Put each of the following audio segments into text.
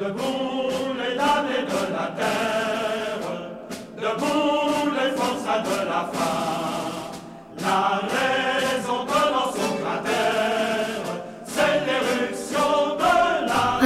欢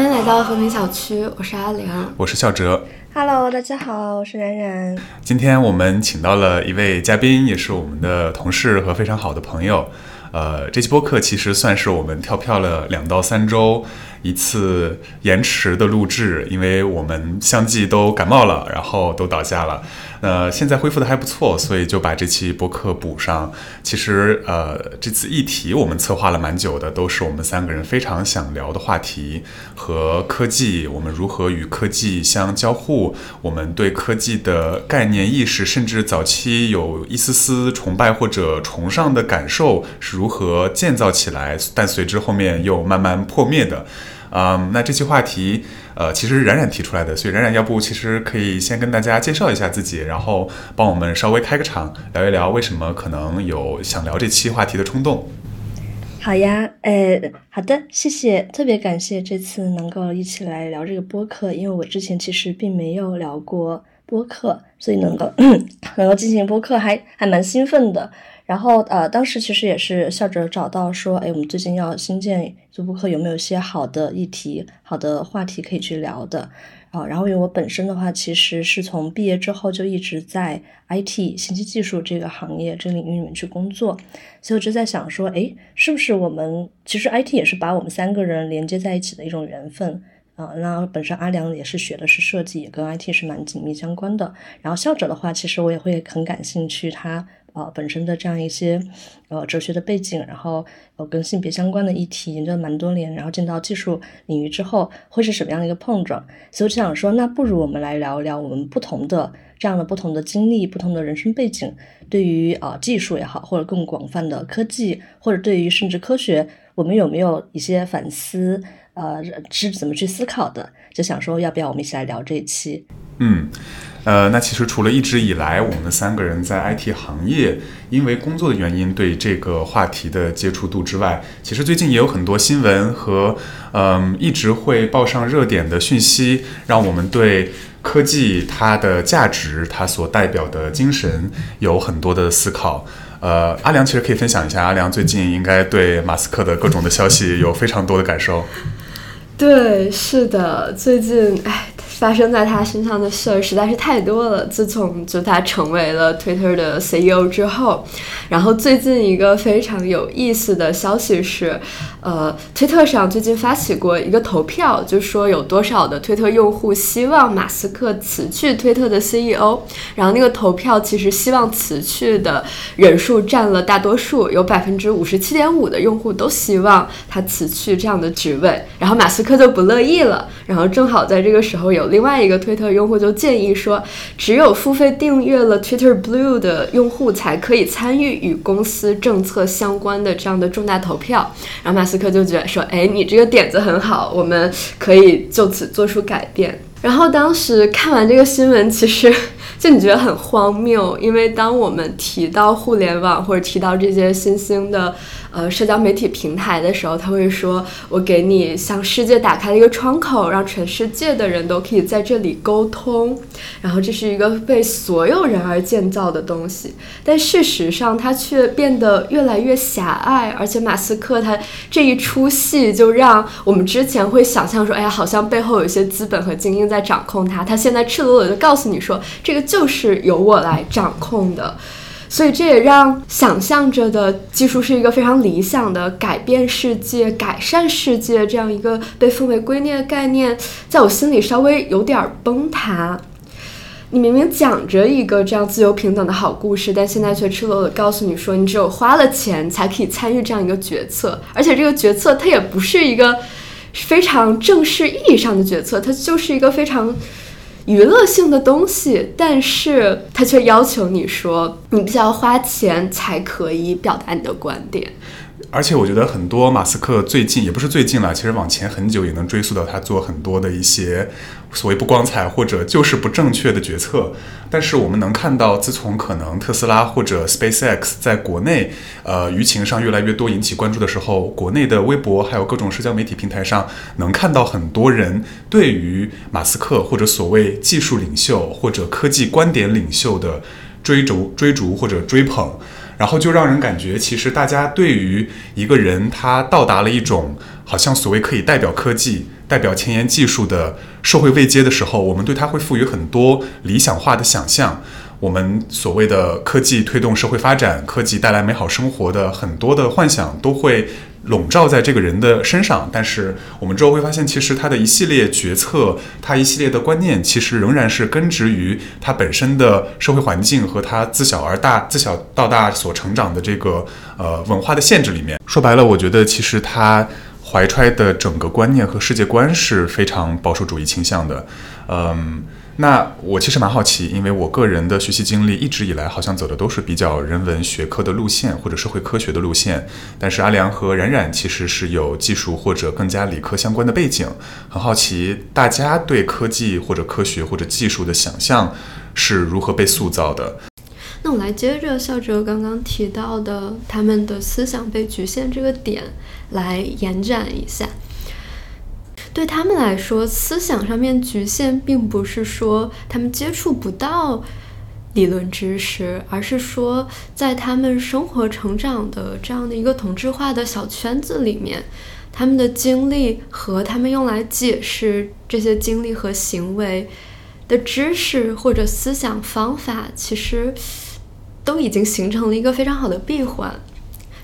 迎来到和平小区，我是阿玲，我是笑哲。Hello，大家好，我是冉冉。今天我们请到了一位嘉宾，也是我们的同事和非常好的朋友。呃，这期播客其实算是我们跳票了两到三周一次延迟的录制，因为我们相继都感冒了，然后都倒下了。那现在恢复的还不错，所以就把这期播客补上。其实，呃，这次议题我们策划了蛮久的，都是我们三个人非常想聊的话题和科技，我们如何与科技相交互，我们对科技的概念意识，甚至早期有一丝丝崇拜或者崇尚的感受是如何建造起来，但随之后面又慢慢破灭的。嗯，那这期话题，呃，其实冉冉提出来的，所以冉冉要不其实可以先跟大家介绍一下自己，然后帮我们稍微开个场，聊一聊为什么可能有想聊这期话题的冲动。好呀，呃，好的，谢谢，特别感谢这次能够一起来聊这个播客，因为我之前其实并没有聊过播客，所以能够 能够进行播客还还蛮兴奋的。然后呃，当时其实也是笑着找到说，哎，我们最近要新建做播客，有没有一些好的议题、好的话题可以去聊的啊？然后因为我本身的话，其实是从毕业之后就一直在 IT 信息技术这个行业、这个领域里面去工作，所以我就在想说，哎，是不是我们其实 IT 也是把我们三个人连接在一起的一种缘分啊？那本身阿良也是学的是设计，也跟 IT 是蛮紧密相关的。然后校者的话，其实我也会很感兴趣他。呃，本身的这样一些呃哲学的背景，然后呃跟性别相关的议题研究了蛮多年，然后进到技术领域之后，会是什么样的一个碰撞？所以我就想说，那不如我们来聊一聊我们不同的这样的不同的经历、不同的人生背景，对于啊技术也好，或者更广泛的科技，或者对于甚至科学，我们有没有一些反思？呃，是怎么去思考的？就想说，要不要我们一起来聊这一期？嗯。呃，那其实除了一直以来我们三个人在 IT 行业因为工作的原因对这个话题的接触度之外，其实最近也有很多新闻和嗯一直会报上热点的讯息，让我们对科技它的价值、它所代表的精神有很多的思考。呃，阿良其实可以分享一下，阿良最近应该对马斯克的各种的消息有非常多的感受。对，是的，最近哎。发生在他身上的事儿实在是太多了。自从就他成为了 Twitter 的 CEO 之后，然后最近一个非常有意思的消息是，呃，推特上最近发起过一个投票，就说有多少的推特用户希望马斯克辞去推特的 CEO。然后那个投票其实希望辞去的人数占了大多数，有百分之五十七点五的用户都希望他辞去这样的职位。然后马斯克就不乐意了。然后正好在这个时候有。另外一个推特用户就建议说，只有付费订阅了 Twitter Blue 的用户才可以参与与公司政策相关的这样的重大投票。然后马斯此刻就觉得说，哎，你这个点子很好，我们可以就此做出改变。然后当时看完这个新闻，其实就你觉得很荒谬，因为当我们提到互联网或者提到这些新兴的。呃，社交媒体平台的时候，他会说：“我给你向世界打开了一个窗口，让全世界的人都可以在这里沟通。”然后这是一个为所有人而建造的东西，但事实上它却变得越来越狭隘。而且马斯克他这一出戏，就让我们之前会想象说：“哎呀，好像背后有一些资本和精英在掌控他。”他现在赤裸裸的告诉你说：“这个就是由我来掌控的。”所以这也让想象着的技术是一个非常理想的改变世界、改善世界这样一个被奉为圭臬的概念，在我心里稍微有点崩塌。你明明讲着一个这样自由平等的好故事，但现在却赤裸裸告诉你说，你只有花了钱才可以参与这样一个决策，而且这个决策它也不是一个非常正式意义上的决策，它就是一个非常。娱乐性的东西，但是他却要求你说，你必须要花钱才可以表达你的观点。而且我觉得很多马斯克最近也不是最近了，其实往前很久也能追溯到他做很多的一些所谓不光彩或者就是不正确的决策。但是我们能看到，自从可能特斯拉或者 SpaceX 在国内呃舆情上越来越多引起关注的时候，国内的微博还有各种社交媒体平台上，能看到很多人对于马斯克或者所谓技术领袖或者科技观点领袖的追逐、追逐或者追捧。然后就让人感觉，其实大家对于一个人他到达了一种好像所谓可以代表科技、代表前沿技术的社会位阶的时候，我们对他会赋予很多理想化的想象。我们所谓的科技推动社会发展、科技带来美好生活的很多的幻想都会。笼罩在这个人的身上，但是我们之后会发现，其实他的一系列决策，他一系列的观念，其实仍然是根植于他本身的社会环境和他自小而大、自小到大所成长的这个呃文化的限制里面。说白了，我觉得其实他怀揣的整个观念和世界观是非常保守主义倾向的，嗯。那我其实蛮好奇，因为我个人的学习经历一直以来好像走的都是比较人文学科的路线或者社会科学的路线，但是阿良和冉冉其实是有技术或者更加理科相关的背景，很好奇大家对科技或者科学或者技术的想象是如何被塑造的。那我们来接着笑哲刚刚提到的他们的思想被局限这个点来延展一下。对他们来说，思想上面局限，并不是说他们接触不到理论知识，而是说在他们生活成长的这样的一个同质化的小圈子里面，他们的经历和他们用来解释这些经历和行为的知识或者思想方法，其实都已经形成了一个非常好的闭环。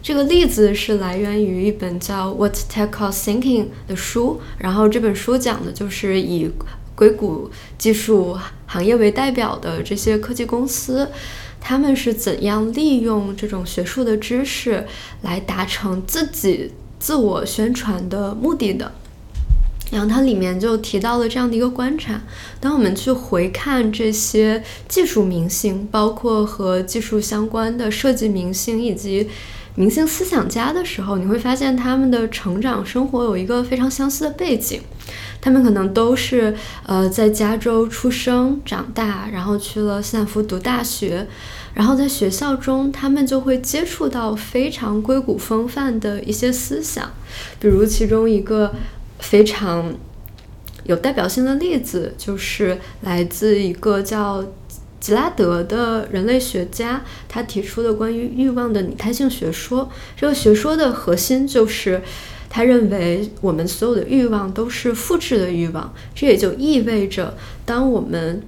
这个例子是来源于一本叫《What Tech Calls Thinking》的书，然后这本书讲的就是以硅谷技术行业为代表的这些科技公司，他们是怎样利用这种学术的知识来达成自己自我宣传的目的的。然后它里面就提到了这样的一个观察：当我们去回看这些技术明星，包括和技术相关的设计明星以及明星思想家的时候，你会发现他们的成长生活有一个非常相似的背景。他们可能都是呃在加州出生长大，然后去了斯坦福读大学，然后在学校中，他们就会接触到非常硅谷风范的一些思想。比如其中一个非常有代表性的例子，就是来自一个叫。吉拉德的人类学家，他提出的关于欲望的拟态性学说，这个学说的核心就是，他认为我们所有的欲望都是复制的欲望。这也就意味着，当我们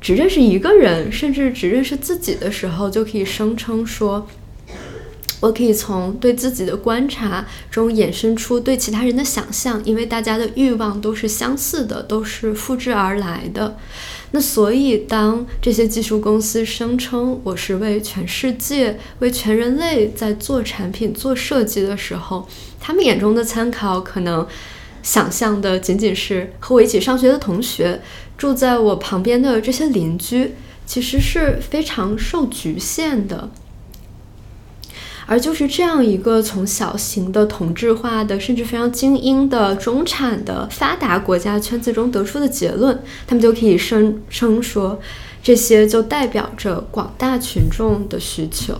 只认识一个人，甚至只认识自己的时候，就可以声称说，我可以从对自己的观察中衍生出对其他人的想象，因为大家的欲望都是相似的，都是复制而来的。那所以，当这些技术公司声称我是为全世界、为全人类在做产品、做设计的时候，他们眼中的参考可能想象的仅仅是和我一起上学的同学、住在我旁边的这些邻居，其实是非常受局限的。而就是这样一个从小型的同质化的，甚至非常精英的中产的发达国家圈子中得出的结论，他们就可以声称说，这些就代表着广大群众的需求。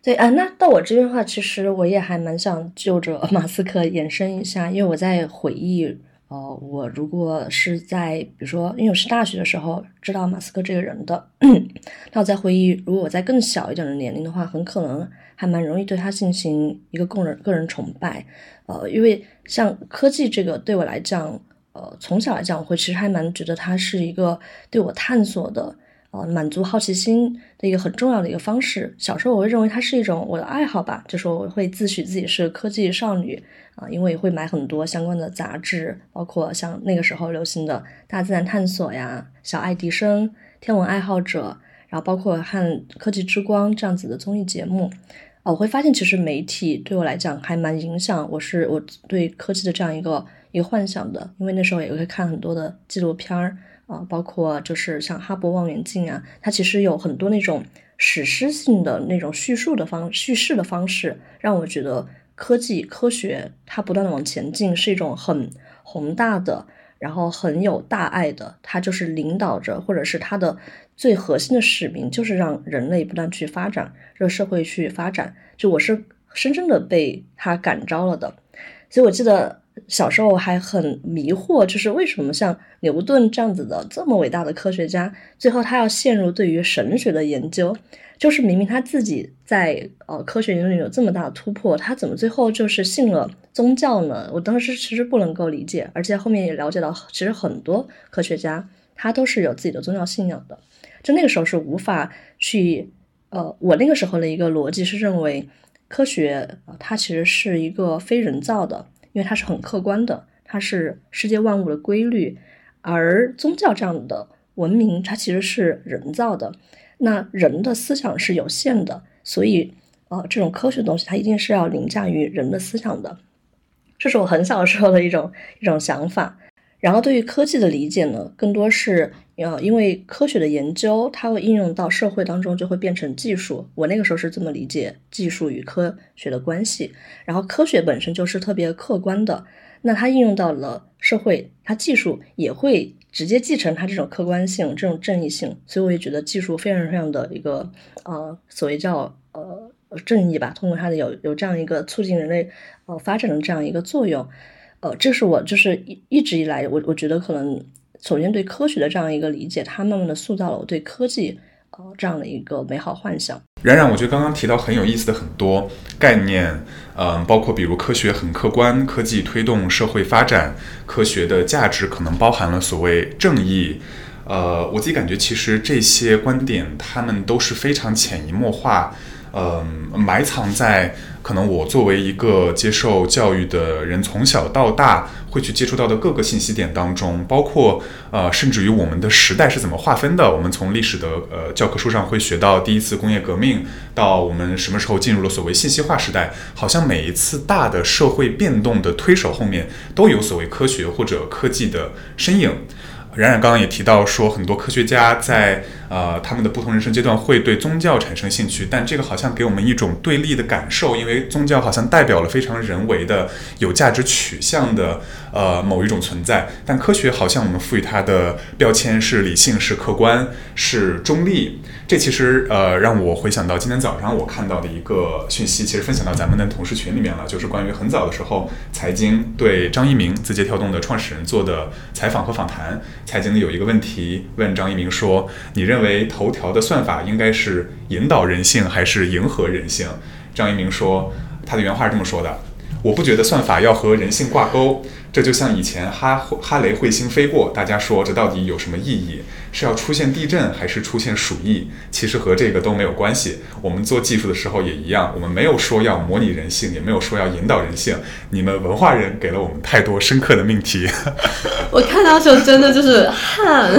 对啊，那到我这边的话，其实我也还蛮想就着马斯克延伸一下，因为我在回忆。哦，我如果是在比如说，因为我是大学的时候知道马斯克这个人的，那我在回忆，如果我在更小一点的年龄的话，很可能还蛮容易对他进行一个个人个人崇拜。呃，因为像科技这个对我来讲，呃，从小来讲，我会其实还蛮觉得它是一个对我探索的。呃，满足好奇心的一个很重要的一个方式。小时候我会认为它是一种我的爱好吧，就是我会自诩自己是科技少女啊，因为会买很多相关的杂志，包括像那个时候流行的大自然探索呀、小爱迪生、天文爱好者，然后包括看科技之光这样子的综艺节目。啊，我会发现其实媒体对我来讲还蛮影响我是我对科技的这样一个一个幻想的，因为那时候也会看很多的纪录片儿。啊，包括就是像哈勃望远镜啊，它其实有很多那种史诗性的那种叙述的方叙事的方式，让我觉得科技科学它不断的往前进是一种很宏大的，然后很有大爱的，它就是领导着，或者是它的最核心的使命，就是让人类不断去发展，让社会去发展。就我是深深的被它感召了的，所以我记得。小时候还很迷惑，就是为什么像牛顿这样子的这么伟大的科学家，最后他要陷入对于神学的研究？就是明明他自己在呃科学研究里有这么大的突破，他怎么最后就是信了宗教呢？我当时其实不能够理解，而且后面也了解到，其实很多科学家他都是有自己的宗教信仰的。就那个时候是无法去呃，我那个时候的一个逻辑是认为科学它其实是一个非人造的。因为它是很客观的，它是世界万物的规律，而宗教这样的文明，它其实是人造的。那人的思想是有限的，所以，呃，这种科学东西，它一定是要凌驾于人的思想的。这是我很小时候的一种一种想法。然后，对于科技的理解呢，更多是。呃，因为科学的研究，它会应用到社会当中，就会变成技术。我那个时候是这么理解技术与科学的关系。然后科学本身就是特别客观的，那它应用到了社会，它技术也会直接继承它这种客观性、这种正义性。所以我也觉得技术非常非常的一个呃，所谓叫呃正义吧，通过它的有有这样一个促进人类呃发展的这样一个作用。呃，这是我就是一一直以来，我我觉得可能。首先，对科学的这样一个理解，它慢慢的塑造了我对科技呃这样的一个美好幻想。冉冉，我觉得刚刚提到很有意思的很多概念，嗯，包括比如科学很客观，科技推动社会发展，科学的价值可能包含了所谓正义。呃，我自己感觉其实这些观点，他们都是非常潜移默化，嗯，埋藏在。可能我作为一个接受教育的人，从小到大会去接触到的各个信息点当中，包括呃，甚至于我们的时代是怎么划分的。我们从历史的呃教科书上会学到第一次工业革命，到我们什么时候进入了所谓信息化时代，好像每一次大的社会变动的推手后面都有所谓科学或者科技的身影。冉冉刚刚也提到说，很多科学家在呃他们的不同人生阶段会对宗教产生兴趣，但这个好像给我们一种对立的感受，因为宗教好像代表了非常人为的、有价值取向的呃某一种存在，但科学好像我们赋予它的标签是理性、是客观、是中立。这其实呃让我回想到今天早上我看到的一个讯息，其实分享到咱们的同事群里面了，就是关于很早的时候财经对张一鸣字节跳动的创始人做的采访和访谈。财经的有一个问题问张一鸣说：“你认为头条的算法应该是引导人性还是迎合人性？”张一鸣说：“他的原话是这么说的。”我不觉得算法要和人性挂钩，这就像以前哈哈雷彗星飞过，大家说这到底有什么意义？是要出现地震还是出现鼠疫？其实和这个都没有关系。我们做技术的时候也一样，我们没有说要模拟人性，也没有说要引导人性。你们文化人给了我们太多深刻的命题。我看到时候真的就是汗。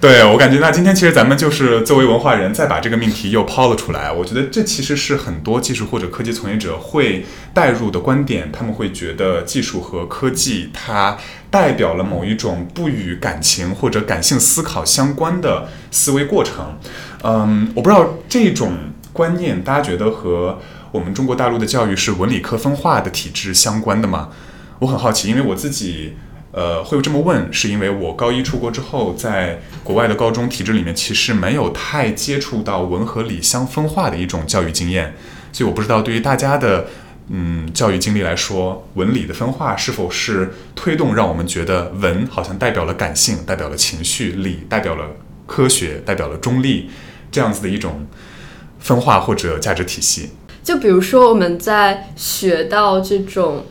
对我感觉，那今天其实咱们就是作为文化人，再把这个命题又抛了出来。我觉得这其实是很多技术或者科技从业者会带入的观点。他们会觉得技术和科技它代表了某一种不与感情或者感性思考相关的思维过程。嗯，我不知道这种观念大家觉得和我们中国大陆的教育是文理科分化的体制相关的吗？我很好奇，因为我自己。呃，会有这么问，是因为我高一出国之后，在国外的高中体制里面，其实没有太接触到文和理相分化的一种教育经验，所以我不知道对于大家的嗯教育经历来说，文理的分化是否是推动让我们觉得文好像代表了感性，代表了情绪，理代表了科学，代表了中立这样子的一种分化或者价值体系。就比如说我们在学到这种。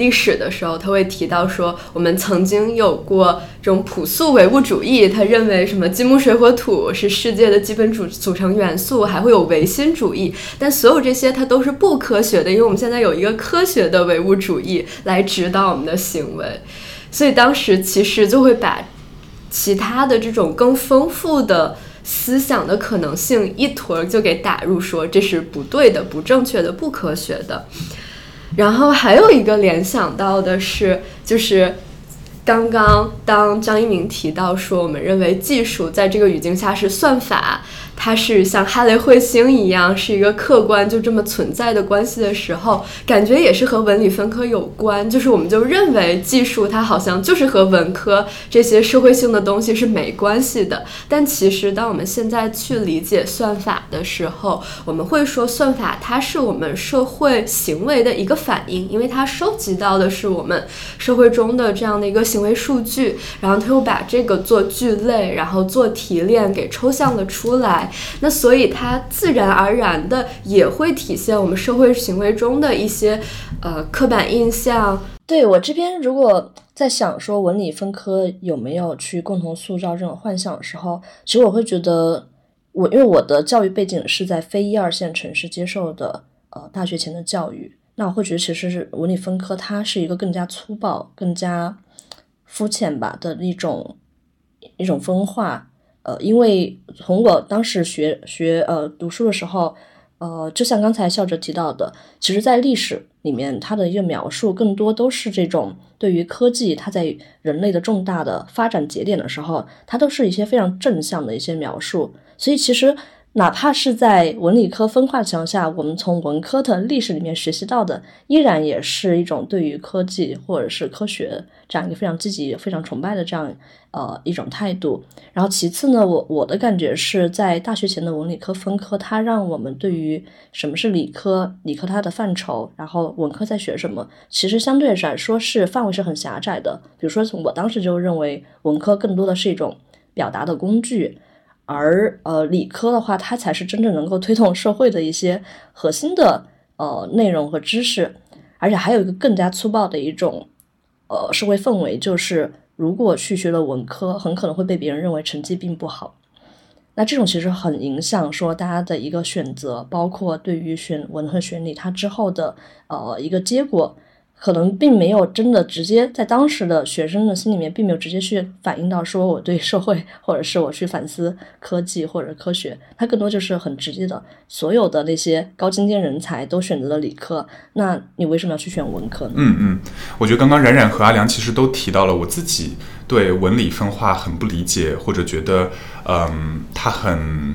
历史的时候，他会提到说，我们曾经有过这种朴素唯物主义，他认为什么金木水火土是世界的基本组组成元素，还会有唯心主义，但所有这些它都是不科学的，因为我们现在有一个科学的唯物主义来指导我们的行为，所以当时其实就会把其他的这种更丰富的思想的可能性一坨就给打入，说这是不对的、不正确的、不科学的。然后还有一个联想到的是，就是刚刚当张一鸣提到说，我们认为技术在这个语境下是算法。它是像哈雷彗星一样是一个客观就这么存在的关系的时候，感觉也是和文理分科有关。就是我们就认为技术它好像就是和文科这些社会性的东西是没关系的。但其实当我们现在去理解算法的时候，我们会说算法它是我们社会行为的一个反应，因为它收集到的是我们社会中的这样的一个行为数据，然后它又把这个做聚类，然后做提炼给抽象了出来。那所以它自然而然的也会体现我们社会行为中的一些呃刻板印象。对我这边如果在想说文理分科有没有去共同塑造这种幻想的时候，其实我会觉得我因为我的教育背景是在非一二线城市接受的呃大学前的教育，那我会觉得其实是文理分科它是一个更加粗暴、更加肤浅吧的一种一种分化。呃，因为从我当时学学呃读书的时候，呃，就像刚才笑哲提到的，其实，在历史里面，它的一个描述更多都是这种对于科技它在人类的重大的发展节点的时候，它都是一些非常正向的一些描述。所以，其实哪怕是在文理科分化情况下，我们从文科的历史里面学习到的，依然也是一种对于科技或者是科学这样一个非常积极、非常崇拜的这样。呃，一种态度。然后其次呢，我我的感觉是在大学前的文理科分科，它让我们对于什么是理科，理科它的范畴，然后文科在学什么，其实相对来说是范围是很狭窄的。比如说，我当时就认为文科更多的是一种表达的工具，而呃理科的话，它才是真正能够推动社会的一些核心的呃内容和知识。而且还有一个更加粗暴的一种呃社会氛围，就是。如果去学了文科，很可能会被别人认为成绩并不好。那这种其实很影响说大家的一个选择，包括对于选文和选理，它之后的呃一个结果。可能并没有真的直接在当时的学生的心里面，并没有直接去反映到说我对社会，或者是我去反思科技或者科学，它更多就是很直接的，所有的那些高精尖人才都选择了理科，那你为什么要去选文科呢？嗯嗯，我觉得刚刚冉冉和阿良其实都提到了我自己对文理分化很不理解，或者觉得嗯它很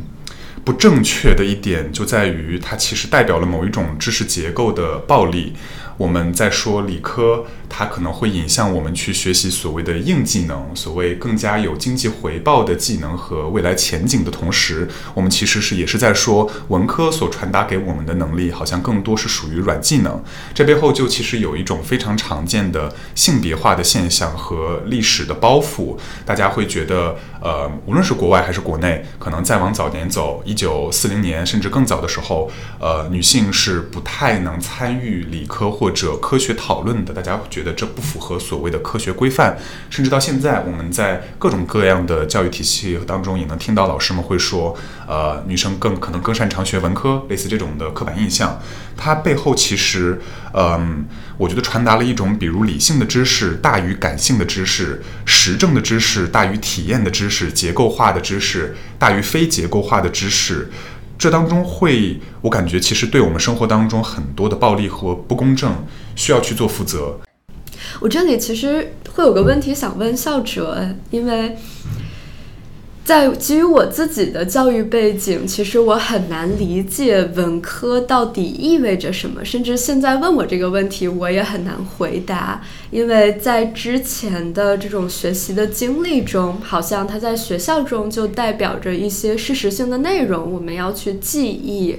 不正确的一点就在于它其实代表了某一种知识结构的暴力。我们在说理科。它可能会引向我们去学习所谓的硬技能，所谓更加有经济回报的技能和未来前景的同时，我们其实是也是在说文科所传达给我们的能力，好像更多是属于软技能。这背后就其实有一种非常常见的性别化的现象和历史的包袱。大家会觉得，呃，无论是国外还是国内，可能再往早点走，一九四零年甚至更早的时候，呃，女性是不太能参与理科或者科学讨论的。大家。觉这不符合所谓的科学规范，甚至到现在，我们在各种各样的教育体系当中，也能听到老师们会说，呃，女生更可能更擅长学文科，类似这种的刻板印象。它背后其实，嗯，我觉得传达了一种，比如理性的知识大于感性的知识，实证的知识大于体验的知识，结构化的知识大于非结构化的知识。这当中会，我感觉其实对我们生活当中很多的暴力和不公正，需要去做负责。我这里其实会有个问题想问校哲，因为在基于我自己的教育背景，其实我很难理解文科到底意味着什么，甚至现在问我这个问题，我也很难回答，因为在之前的这种学习的经历中，好像它在学校中就代表着一些事实性的内容，我们要去记忆。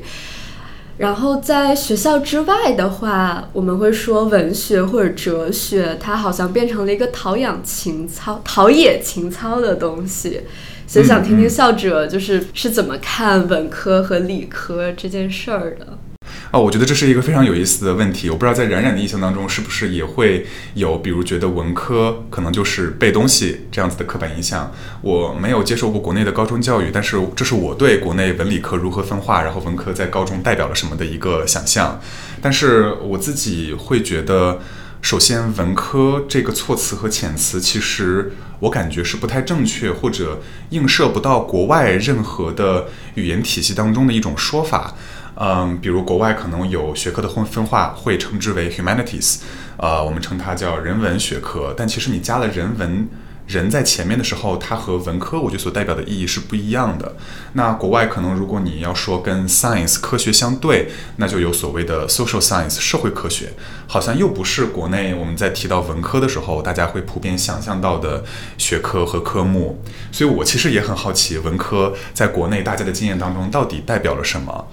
然后在学校之外的话，我们会说文学或者哲学，它好像变成了一个陶养情操、陶冶情操的东西。所以想听听校者就是是怎么看文科和理科这件事儿的。啊，我觉得这是一个非常有意思的问题。我不知道在冉冉的印象当中，是不是也会有，比如觉得文科可能就是背东西这样子的刻板印象。我没有接受过国内的高中教育，但是这是我对国内文理科如何分化，然后文科在高中代表了什么的一个想象。但是我自己会觉得，首先文科这个措辞和遣词，其实我感觉是不太正确，或者映射不到国外任何的语言体系当中的一种说法。嗯，比如国外可能有学科的分分化，会称之为 humanities，呃，我们称它叫人文学科。但其实你加了人文人在前面的时候，它和文科我觉得所代表的意义是不一样的。那国外可能如果你要说跟 science 科学相对，那就有所谓的 social science 社会科学，好像又不是国内我们在提到文科的时候，大家会普遍想象到的学科和科目。所以我其实也很好奇，文科在国内大家的经验当中到底代表了什么。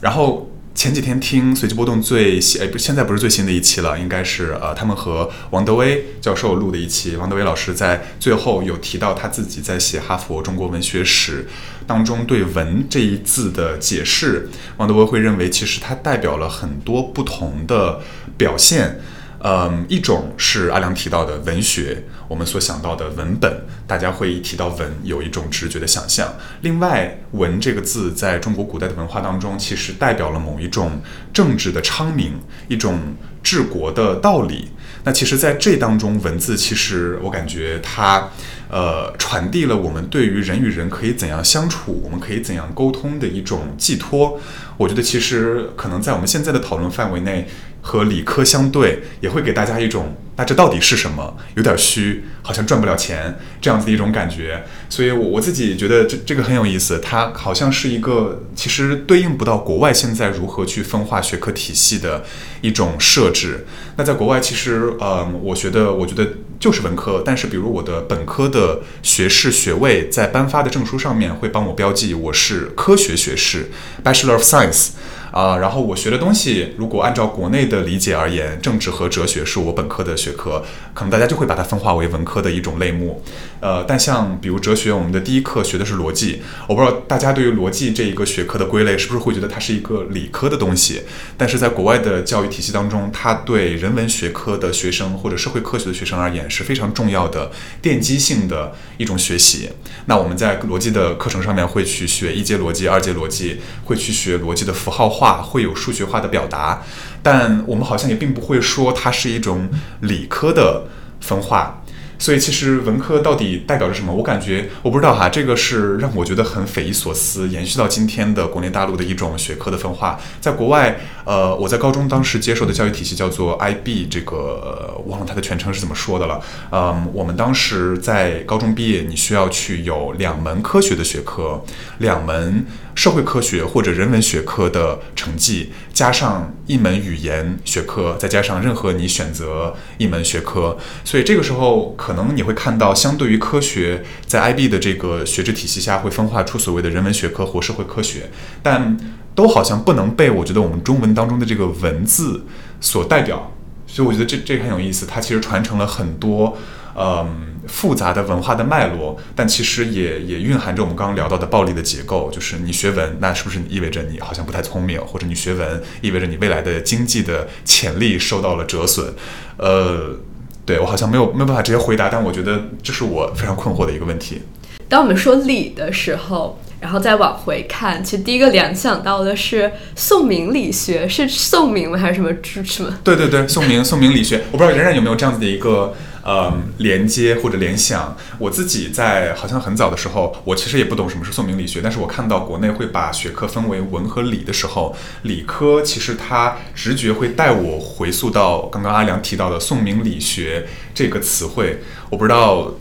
然后。前几天听随机波动最新，哎不，现在不是最新的一期了，应该是呃，他们和王德威教授录的一期。王德威老师在最后有提到他自己在写《哈佛中国文学史》当中对“文”这一字的解释。王德威会认为，其实它代表了很多不同的表现。嗯，一种是阿良提到的文学，我们所想到的文本，大家会一提到文有一种直觉的想象。另外，文这个字在中国古代的文化当中，其实代表了某一种政治的昌明，一种治国的道理。那其实，在这当中，文字其实我感觉它，呃，传递了我们对于人与人可以怎样相处，我们可以怎样沟通的一种寄托。我觉得，其实可能在我们现在的讨论范围内。和理科相对，也会给大家一种，那这到底是什么？有点虚，好像赚不了钱这样子的一种感觉。所以，我我自己觉得这这个很有意思，它好像是一个其实对应不到国外现在如何去分化学科体系的一种设置。那在国外，其实呃，我觉得我觉得就是文科，但是比如我的本科的学士学位在颁发的证书上面会帮我标记我是科学学士，Bachelor of Science。啊，然后我学的东西，如果按照国内的理解而言，政治和哲学是我本科的学科，可能大家就会把它分化为文科的一种类目。呃，但像比如哲学，我们的第一课学的是逻辑，我不知道大家对于逻辑这一个学科的归类，是不是会觉得它是一个理科的东西？但是在国外的教育体系当中，它对人文学科的学生或者社会科学的学生而言是非常重要的奠基性的一种学习。那我们在逻辑的课程上面会去学一阶逻辑、二阶逻辑，会去学逻辑的符号化。话会有数学化的表达，但我们好像也并不会说它是一种理科的分化。所以其实文科到底代表着什么？我感觉我不知道哈，这个是让我觉得很匪夷所思，延续到今天的国内大陆的一种学科的分化。在国外，呃，我在高中当时接受的教育体系叫做 IB，这个忘了它的全称是怎么说的了。嗯，我们当时在高中毕业，你需要去有两门科学的学科，两门。社会科学或者人文学科的成绩，加上一门语言学科，再加上任何你选择一门学科，所以这个时候可能你会看到，相对于科学，在 IB 的这个学制体系下，会分化出所谓的人文学科或社会科学，但都好像不能被我觉得我们中文当中的这个文字所代表，所以我觉得这这很有意思，它其实传承了很多。嗯，复杂的文化的脉络，但其实也也蕴含着我们刚刚聊到的暴力的结构。就是你学文，那是不是意味着你好像不太聪明？或者你学文意味着你未来的经济的潜力受到了折损？呃，对我好像没有没有办法直接回答，但我觉得这是我非常困惑的一个问题。当我们说理的时候，然后再往回看，其实第一个联想到的是宋明理学，是宋明吗？还是什么什么？对对对，宋明宋明理学，我不知道冉冉有没有这样子的一个。嗯，连接或者联想，我自己在好像很早的时候，我其实也不懂什么是宋明理学，但是我看到国内会把学科分为文和理的时候，理科其实它直觉会带我回溯到刚刚阿良提到的宋明理学这个词汇，我不知道。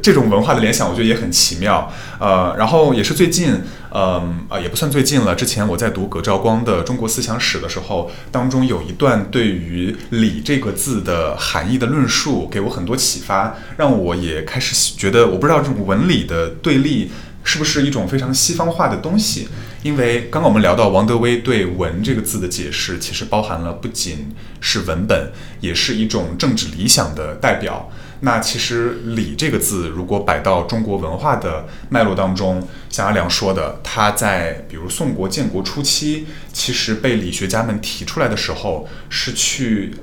这种文化的联想，我觉得也很奇妙。呃，然后也是最近，嗯，啊，也不算最近了。之前我在读葛兆光的《中国思想史》的时候，当中有一段对于“礼”这个字的含义的论述，给我很多启发，让我也开始觉得，我不知道这种文理的对立是不是一种非常西方化的东西。因为刚刚我们聊到王德威对“文”这个字的解释，其实包含了不仅是文本，也是一种政治理想的代表。那其实“礼”这个字，如果摆到中国文化的脉络当中，像阿良说的，他在比如宋国建国初期，其实被理学家们提出来的时候，是去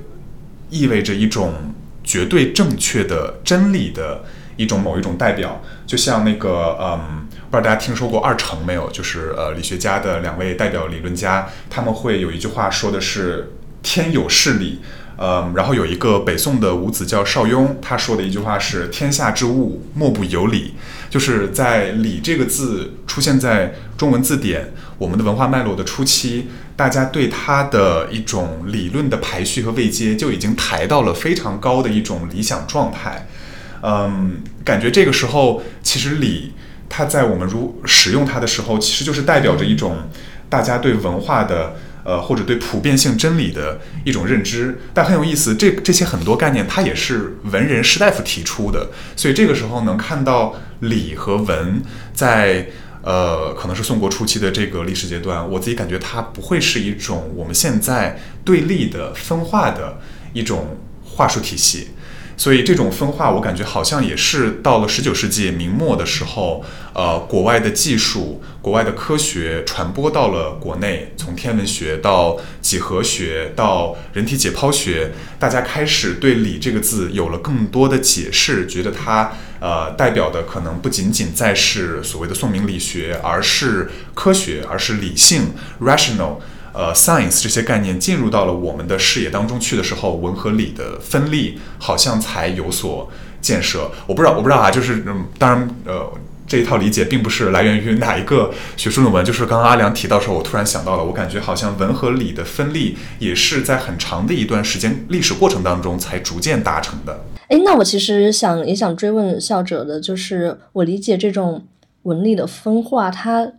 意味着一种绝对正确的真理的一种某一种代表。就像那个，嗯，不知道大家听说过二程没有？就是呃，理学家的两位代表理论家，他们会有一句话说的是“天有事理”。嗯，然后有一个北宋的五子叫邵雍，他说的一句话是“天下之物，莫不有理”，就是在“理”这个字出现在中文字典、我们的文化脉络的初期，大家对它的一种理论的排序和位阶就已经抬到了非常高的一种理想状态。嗯，感觉这个时候其实礼，它在我们如使用它的时候，其实就是代表着一种大家对文化的。呃，或者对普遍性真理的一种认知，但很有意思，这这些很多概念，它也是文人士大夫提出的，所以这个时候能看到礼和文在呃，可能是宋国初期的这个历史阶段，我自己感觉它不会是一种我们现在对立的分化的一种话术体系。所以这种分化，我感觉好像也是到了十九世纪明末的时候，呃，国外的技术、国外的科学传播到了国内，从天文学到几何学到人体解剖学，大家开始对“理”这个字有了更多的解释，觉得它呃代表的可能不仅仅再是所谓的宋明理学，而是科学，而是理性 （rational）。呃，science 这些概念进入到了我们的视野当中去的时候，文和理的分立好像才有所建设。我不知道，我不知道啊，就是嗯，当然，呃，这一套理解并不是来源于哪一个学术论文，就是刚刚阿良提到的时候，我突然想到了，我感觉好像文和理的分立也是在很长的一段时间历史过程当中才逐渐达成的。哎，那我其实想也想追问校者的，就是我理解这种文理的分化，它。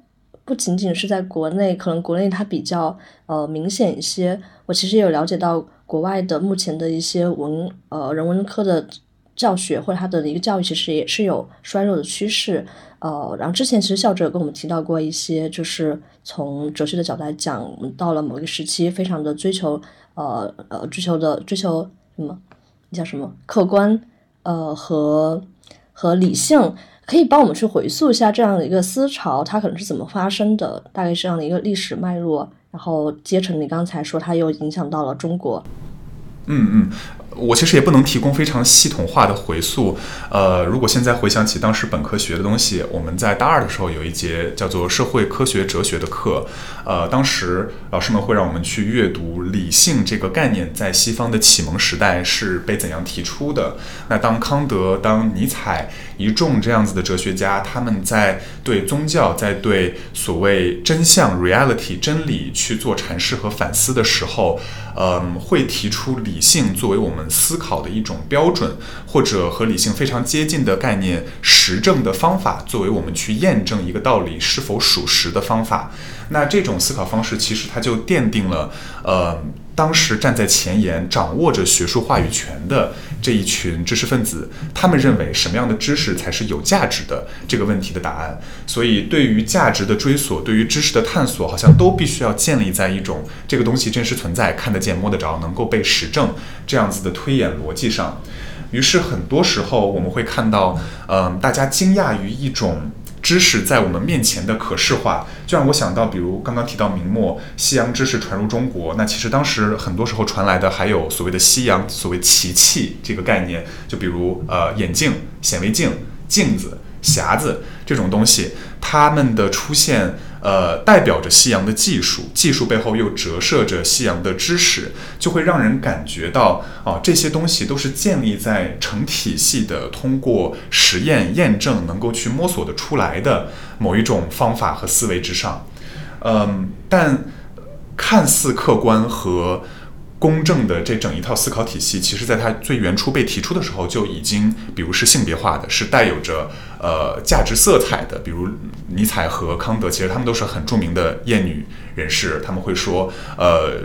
不仅仅是在国内，可能国内它比较呃明显一些。我其实也有了解到国外的目前的一些文呃人文科的教学或者它的一个教育，其实也是有衰弱的趋势。呃，然后之前其实校者跟我们提到过一些，就是从哲学的角度来讲，我们到了某一个时期，非常的追求呃呃追求的追求什么？叫什么？客观呃和和理性。可以帮我们去回溯一下这样的一个思潮，它可能是怎么发生的，大概是这样的一个历史脉络，然后接成你刚才说它又影响到了中国。嗯嗯。我其实也不能提供非常系统化的回溯。呃，如果现在回想起当时本科学的东西，我们在大二的时候有一节叫做社会科学哲学的课。呃，当时老师们会让我们去阅读理性这个概念在西方的启蒙时代是被怎样提出的。那当康德、当尼采一众这样子的哲学家，他们在对宗教、在对所谓真相 （reality） 真理去做阐释和反思的时候，嗯，会提出理性作为我们思考的一种标准，或者和理性非常接近的概念，实证的方法，作为我们去验证一个道理是否属实的方法。那这种思考方式，其实它就奠定了，呃。当时站在前沿、掌握着学术话语权的这一群知识分子，他们认为什么样的知识才是有价值的这个问题的答案。所以，对于价值的追索，对于知识的探索，好像都必须要建立在一种这个东西真实存在、看得见、摸得着、能够被实证这样子的推演逻辑上。于是，很多时候我们会看到，嗯，大家惊讶于一种。知识在我们面前的可视化，就让我想到，比如刚刚提到明末西洋知识传入中国，那其实当时很多时候传来的还有所谓的西洋所谓奇器这个概念，就比如呃眼镜、显微镜、镜子。匣子这种东西，它们的出现，呃，代表着西洋的技术，技术背后又折射着西洋的知识，就会让人感觉到，啊，这些东西都是建立在成体系的，通过实验验证能够去摸索的出来的某一种方法和思维之上，嗯，但看似客观和。公正的这整一套思考体系，其实在它最原初被提出的时候，就已经，比如是性别化的，是带有着呃价值色彩的。比如尼采和康德，其实他们都是很著名的艳女人士，他们会说，呃。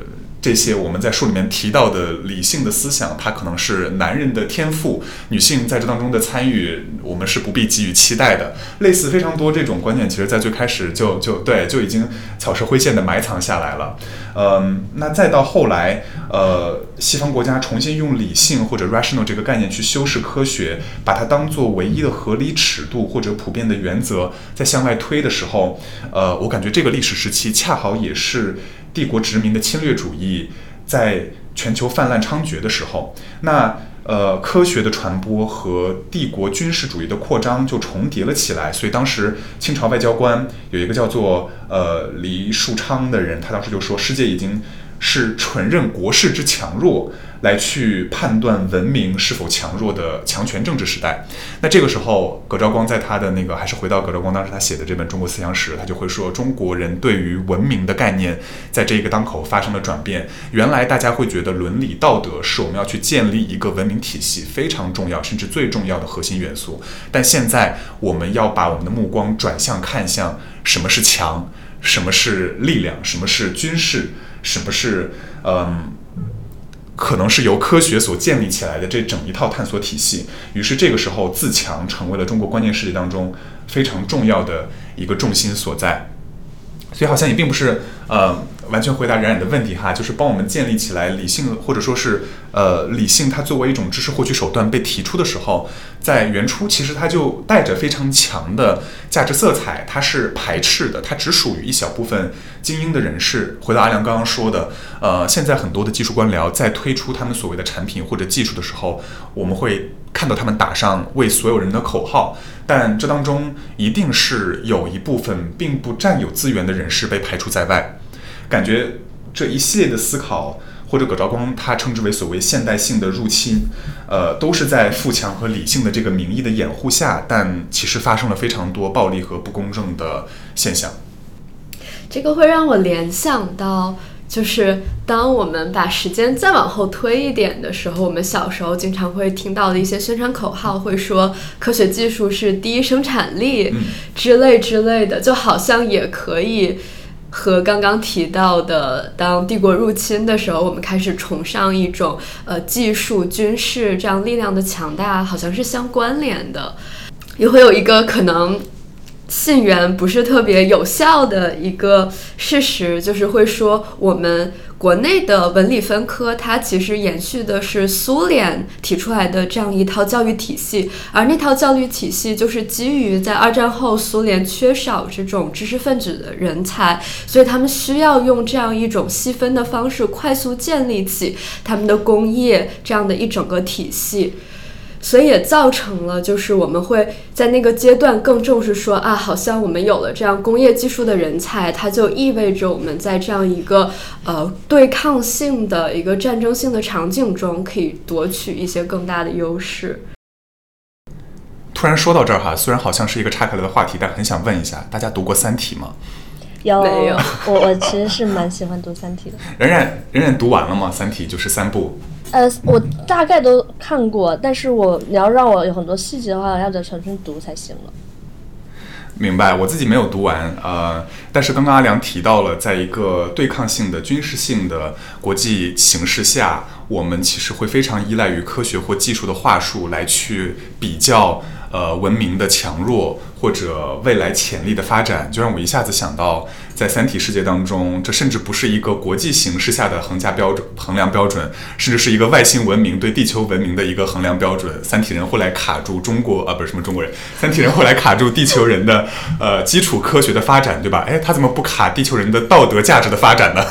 这些我们在书里面提到的理性的思想，它可能是男人的天赋，女性在这当中的参与，我们是不必给予期待的。类似非常多这种观念，其实在最开始就就对就已经草蛇灰线的埋藏下来了。嗯，那再到后来，呃，西方国家重新用理性或者 rational 这个概念去修饰科学，把它当做唯一的合理尺度或者普遍的原则，在向外推的时候，呃，我感觉这个历史时期恰好也是。帝国殖民的侵略主义在全球泛滥猖獗的时候，那呃科学的传播和帝国军事主义的扩张就重叠了起来。所以当时清朝外交官有一个叫做呃黎树昌的人，他当时就说：世界已经是纯任国势之强弱，来去判断文明是否强弱的强权政治时代。那这个时候，葛兆光在他的那个还是回到葛兆光当时他写的这本《中国思想史》，他就会说，中国人对于文明的概念在这个当口发生了转变。原来大家会觉得伦理道德是我们要去建立一个文明体系非常重要，甚至最重要的核心元素。但现在我们要把我们的目光转向看向什么是强，什么是力量，什么是军事，什么是嗯。可能是由科学所建立起来的这整一套探索体系，于是这个时候自强成为了中国关键世界当中非常重要的一个重心所在，所以好像也并不是呃。完全回答冉冉的问题哈，就是帮我们建立起来理性，或者说是呃理性，它作为一种知识获取手段被提出的时候，在原初其实它就带着非常强的价值色彩，它是排斥的，它只属于一小部分精英的人士。回到阿良刚刚说的，呃，现在很多的技术官僚在推出他们所谓的产品或者技术的时候，我们会看到他们打上为所有人的口号，但这当中一定是有一部分并不占有资源的人士被排除在外。感觉这一系列的思考，或者葛兆光他称之为所谓现代性的入侵，呃，都是在富强和理性的这个名义的掩护下，但其实发生了非常多暴力和不公正的现象。这个会让我联想到，就是当我们把时间再往后推一点的时候，我们小时候经常会听到的一些宣传口号，会说科学技术是第一生产力之类之类的，就好像也可以。和刚刚提到的，当帝国入侵的时候，我们开始崇尚一种呃技术、军事这样力量的强大，好像是相关联的，也会有一个可能。信源不是特别有效的一个事实，就是会说我们国内的文理分科，它其实延续的是苏联提出来的这样一套教育体系，而那套教育体系就是基于在二战后苏联缺少这种知识分子的人才，所以他们需要用这样一种细分的方式，快速建立起他们的工业这样的一整个体系。所以也造成了，就是我们会在那个阶段更重视说啊，好像我们有了这样工业技术的人才，它就意味着我们在这样一个呃对抗性的一个战争性的场景中，可以夺取一些更大的优势。突然说到这儿哈，虽然好像是一个岔开了的话题，但很想问一下，大家读过《三体》吗？有，没有？我我其实是蛮喜欢读《三体》的。冉冉冉冉读完了吗？《三体》就是三部。呃，我大概都看过，但是我你要让我有很多细节的话，要再重新读才行了。明白，我自己没有读完，呃，但是刚刚阿良提到了，在一个对抗性的军事性的国际形势下，我们其实会非常依赖于科学或技术的话术来去比较。呃，文明的强弱或者未来潜力的发展，就让我一下子想到，在三体世界当中，这甚至不是一个国际形势下的衡价标准、衡量标准，甚至是一个外星文明对地球文明的一个衡量标准。三体人会来卡住中国啊，不是什么中国人，三体人会来卡住地球人的呃基础科学的发展，对吧？哎，他怎么不卡地球人的道德价值的发展呢？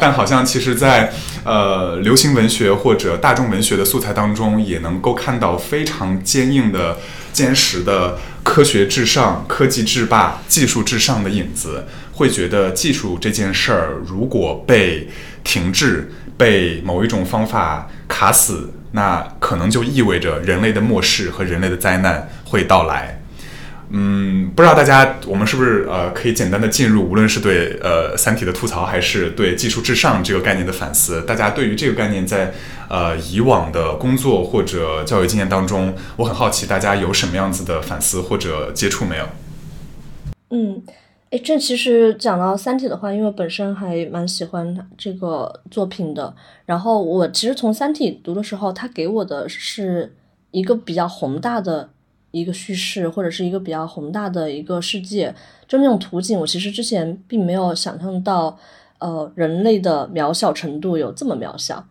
但好像其实，在呃流行文学或者大众文学的素材当中，也能够看到非常坚硬的、坚实的科学至上、科技制霸、技术至上的影子。会觉得技术这件事儿，如果被停滞、被某一种方法卡死，那可能就意味着人类的末世和人类的灾难会到来。嗯，不知道大家我们是不是呃可以简单的进入，无论是对呃《三体》的吐槽，还是对技术至上这个概念的反思。大家对于这个概念在呃以往的工作或者教育经验当中，我很好奇大家有什么样子的反思或者接触没有？嗯，哎，这其实讲到《三体》的话，因为我本身还蛮喜欢这个作品的。然后我其实从《三体》读的时候，它给我的是一个比较宏大的。一个叙事或者是一个比较宏大的一个世界，就那种图景，我其实之前并没有想象到，呃，人类的渺小程度有这么渺小，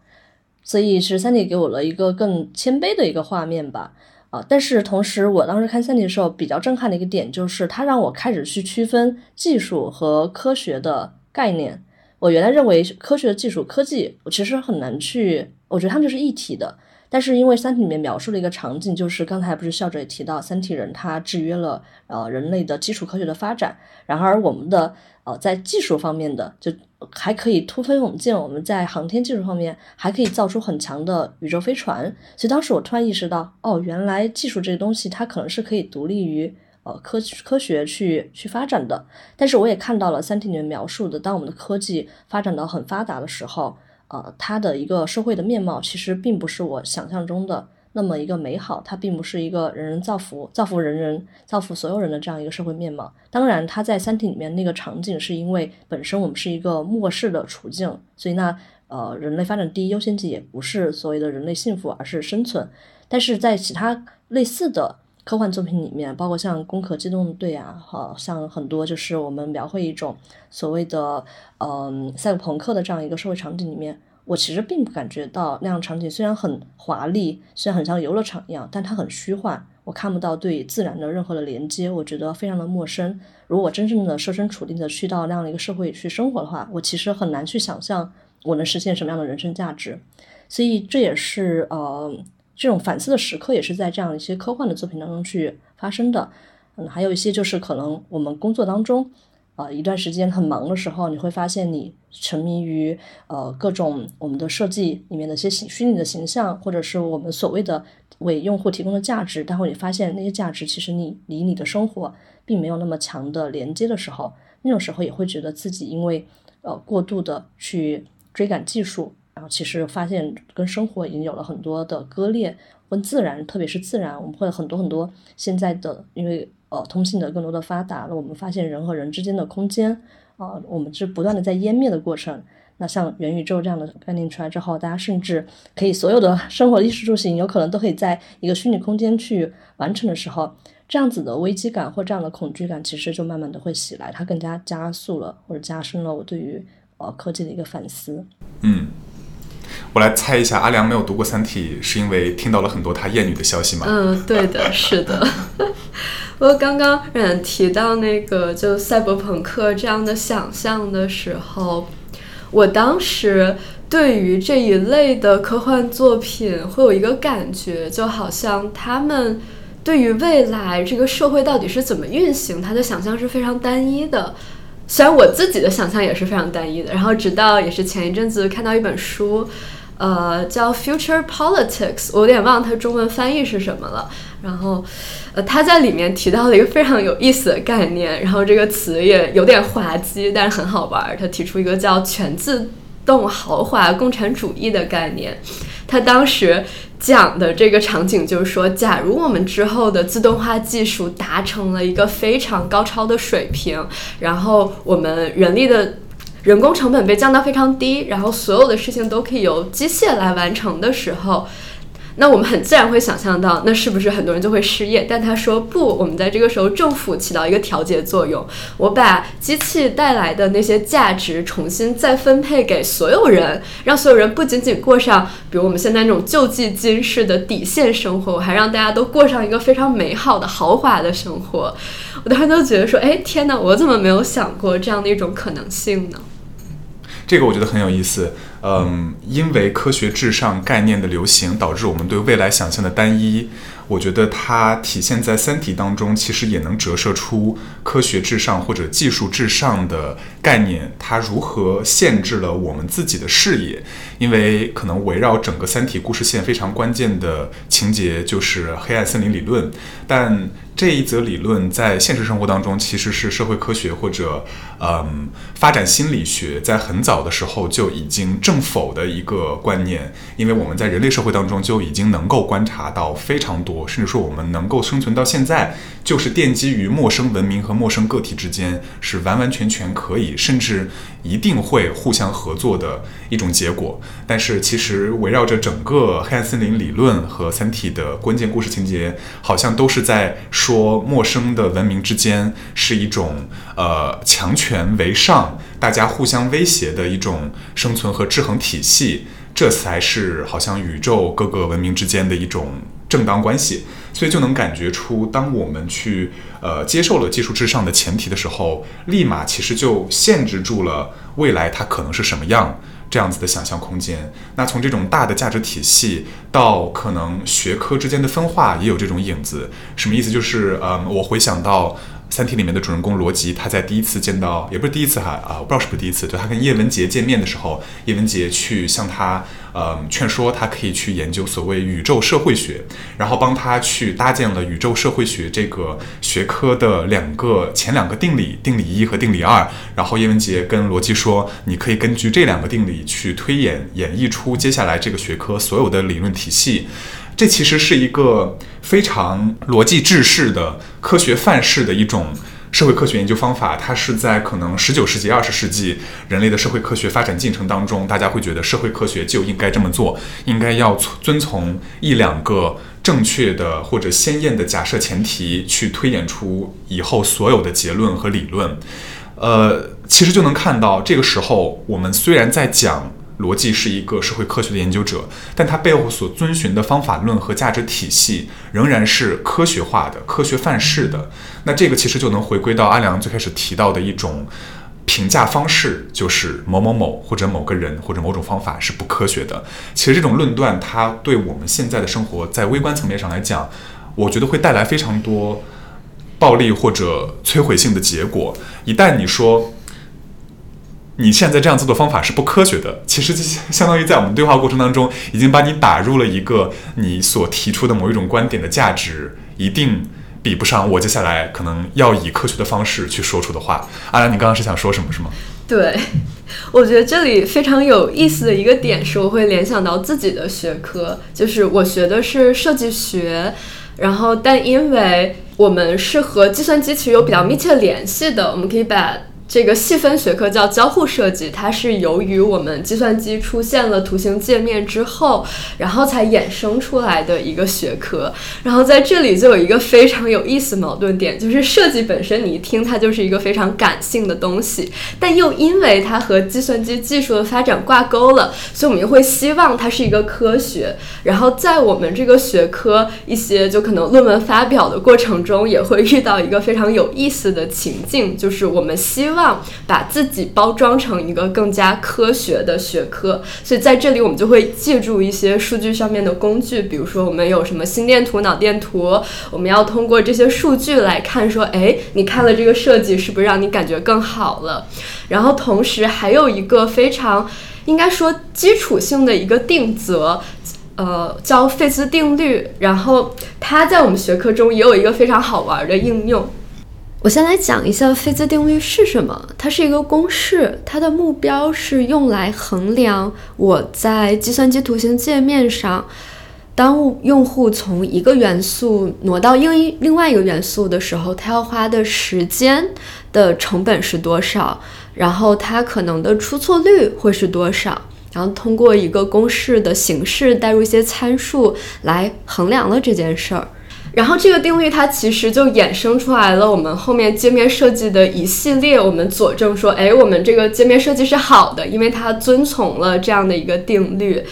所以是三体给我了一个更谦卑的一个画面吧，啊，但是同时我当时看三体的时候比较震撼的一个点就是，它让我开始去区分技术和科学的概念。我原来认为科学、技术、科技，我其实很难去，我觉得他们就是一体的。但是因为《三体》里面描述的一个场景，就是刚才不是校长也提到，三体人他制约了呃人类的基础科学的发展，然而我们的呃在技术方面的就还可以突飞猛进，我们在航天技术方面还可以造出很强的宇宙飞船，所以当时我突然意识到，哦，原来技术这个东西它可能是可以独立于呃科科学去去发展的。但是我也看到了《三体》里面描述的，当我们的科技发展到很发达的时候。呃，它的一个社会的面貌其实并不是我想象中的那么一个美好，它并不是一个人人造福、造福人人、造福所有人的这样一个社会面貌。当然，它在《三体》里面那个场景是因为本身我们是一个末世的处境，所以那呃，人类发展第一优先级也不是所谓的人类幸福，而是生存。但是在其他类似的。科幻作品里面，包括像《攻壳机动队》啊，好像很多就是我们描绘一种所谓的嗯赛博朋克的这样一个社会场景里面，我其实并不感觉到那样场景虽然很华丽，虽然很像游乐场一样，但它很虚幻，我看不到对自然的任何的连接，我觉得非常的陌生。如果真正的设身处地的去到那样的一个社会去生活的话，我其实很难去想象我能实现什么样的人生价值。所以这也是呃。这种反思的时刻也是在这样一些科幻的作品当中去发生的，嗯，还有一些就是可能我们工作当中，呃，一段时间很忙的时候，你会发现你沉迷于呃各种我们的设计里面的一些虚虚拟的形象，或者是我们所谓的为用户提供的价值，但会你发现那些价值其实你离你的生活并没有那么强的连接的时候，那种时候也会觉得自己因为呃过度的去追赶技术。然后其实发现跟生活已经有了很多的割裂，跟自然，特别是自然，我们会很多很多现在的，因为呃通信的更多的发达了，我们发现人和人之间的空间啊，我们是不断的在湮灭的过程。那像元宇宙这样的概念出来之后，大家甚至可以所有的 生活衣食住行有可能都可以在一个虚拟空间去完成的时候，这样子的危机感或这样的恐惧感，其实就慢慢的会袭来，它更加加速了或者加深了我对于呃科技的一个反思。嗯。我来猜一下，阿良没有读过《三体》，是因为听到了很多他厌女的消息吗？嗯，对的，是的。不过刚刚冉提到那个就赛博朋克这样的想象的时候，我当时对于这一类的科幻作品会有一个感觉，就好像他们对于未来这个社会到底是怎么运行，他的想象是非常单一的。虽然我自己的想象也是非常单一的，然后直到也是前一阵子看到一本书，呃，叫《Future Politics》，我有点忘它中文翻译是什么了。然后，呃，他在里面提到了一个非常有意思的概念，然后这个词也有点滑稽，但是很好玩。他提出一个叫“全自动豪华共产主义”的概念。他当时。讲的这个场景就是说，假如我们之后的自动化技术达成了一个非常高超的水平，然后我们人力的人工成本被降到非常低，然后所有的事情都可以由机械来完成的时候。那我们很自然会想象到，那是不是很多人就会失业？但他说不，我们在这个时候政府起到一个调节作用，我把机器带来的那些价值重新再分配给所有人，让所有人不仅仅过上比如我们现在那种救济金式的底线生活，我还让大家都过上一个非常美好的豪华的生活。我当时都觉得说，哎，天哪，我怎么没有想过这样的一种可能性呢？这个我觉得很有意思。嗯，因为科学至上概念的流行，导致我们对未来想象的单一。我觉得它体现在《三体》当中，其实也能折射出科学至上或者技术至上的概念，它如何限制了我们自己的视野。因为可能围绕整个《三体》故事线非常关键的情节就是黑暗森林理论，但。这一则理论在现实生活当中其实是社会科学或者嗯发展心理学在很早的时候就已经正否的一个观念，因为我们在人类社会当中就已经能够观察到非常多，甚至说我们能够生存到现在，就是奠基于陌生文明和陌生个体之间是完完全全可以，甚至一定会互相合作的一种结果。但是其实围绕着整个黑暗森林理论和三体的关键故事情节，好像都是在。说陌生的文明之间是一种呃强权为上，大家互相威胁的一种生存和制衡体系，这才是好像宇宙各个文明之间的一种正当关系。所以就能感觉出，当我们去呃接受了技术至上的前提的时候，立马其实就限制住了未来它可能是什么样。这样子的想象空间。那从这种大的价值体系到可能学科之间的分化，也有这种影子。什么意思？就是嗯，我回想到。《三体》里面的主人公罗辑，他在第一次见到，也不是第一次哈啊，我不知道是不是第一次，就他跟叶文洁见面的时候，叶文洁去向他呃劝说他可以去研究所谓宇宙社会学，然后帮他去搭建了宇宙社会学这个学科的两个前两个定理，定理一和定理二，然后叶文洁跟罗辑说，你可以根据这两个定理去推演演绎出接下来这个学科所有的理论体系。这其实是一个非常逻辑制式的科学范式的一种社会科学研究方法。它是在可能十九世纪、二十世纪人类的社会科学发展进程当中，大家会觉得社会科学就应该这么做，应该要遵从一两个正确的或者鲜艳的假设前提去推演出以后所有的结论和理论。呃，其实就能看到，这个时候我们虽然在讲。逻辑是一个社会科学的研究者，但他背后所遵循的方法论和价值体系仍然是科学化的、科学范式的。那这个其实就能回归到阿良最开始提到的一种评价方式，就是某某某或者某个人或者某种方法是不科学的。其实这种论断，它对我们现在的生活，在微观层面上来讲，我觉得会带来非常多暴力或者摧毁性的结果。一旦你说，你现在这样做的方法是不科学的，其实就相当于在我们对话过程当中，已经把你打入了一个你所提出的某一种观点的价值，一定比不上我接下来可能要以科学的方式去说出的话。阿兰，你刚刚是想说什么？是吗？对，我觉得这里非常有意思的一个点是，我会联想到自己的学科，就是我学的是设计学，然后但因为我们是和计算机其实有比较密切联系的，我们可以把。这个细分学科叫交互设计，它是由于我们计算机出现了图形界面之后，然后才衍生出来的一个学科。然后在这里就有一个非常有意思矛盾点，就是设计本身你一听它就是一个非常感性的东西，但又因为它和计算机技术的发展挂钩了，所以我们又会希望它是一个科学。然后在我们这个学科一些就可能论文发表的过程中，也会遇到一个非常有意思的情境，就是我们希望。把自己包装成一个更加科学的学科，所以在这里我们就会借助一些数据上面的工具，比如说我们有什么心电图、脑电图，我们要通过这些数据来看，说，哎，你看了这个设计是不是让你感觉更好了？然后同时还有一个非常应该说基础性的一个定则，呃，叫费兹定律，然后它在我们学科中也有一个非常好玩的应用。我先来讲一下费兹定律是什么。它是一个公式，它的目标是用来衡量我在计算机图形界面上，当用户从一个元素挪到另一另外一个元素的时候，他要花的时间的成本是多少，然后它可能的出错率会是多少，然后通过一个公式的形式带入一些参数来衡量了这件事儿。然后这个定律它其实就衍生出来了，我们后面界面设计的一系列，我们佐证说，哎，我们这个界面设计是好的，因为它遵从了这样的一个定律。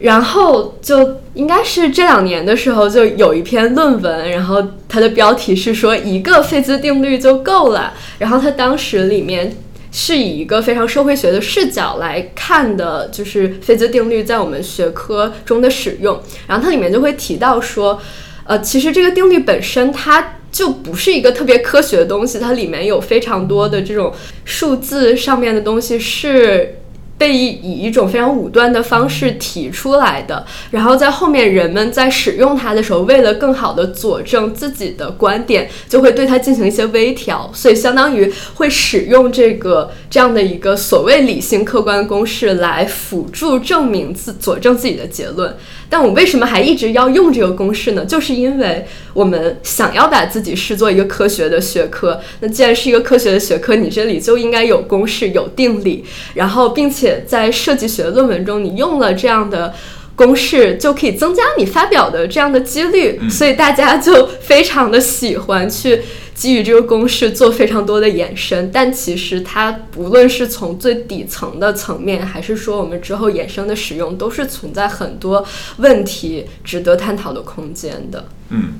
然后就应该是这两年的时候，就有一篇论文，然后它的标题是说一个费兹定律就够了。然后它当时里面是以一个非常社会学的视角来看的，就是费兹定律在我们学科中的使用。然后它里面就会提到说。呃，其实这个定律本身它就不是一个特别科学的东西，它里面有非常多的这种数字上面的东西是。被以一种非常武断的方式提出来的，然后在后面人们在使用它的时候，为了更好的佐证自己的观点，就会对它进行一些微调，所以相当于会使用这个这样的一个所谓理性客观公式来辅助证明自佐证自己的结论。但我为什么还一直要用这个公式呢？就是因为我们想要把自己视作一个科学的学科。那既然是一个科学的学科，你这里就应该有公式、有定理，然后并且。在设计学论文中，你用了这样的公式，就可以增加你发表的这样的几率，所以大家就非常的喜欢去基于这个公式做非常多的延伸。但其实它无论是从最底层的层面，还是说我们之后衍生的使用，都是存在很多问题值得探讨的空间的。嗯。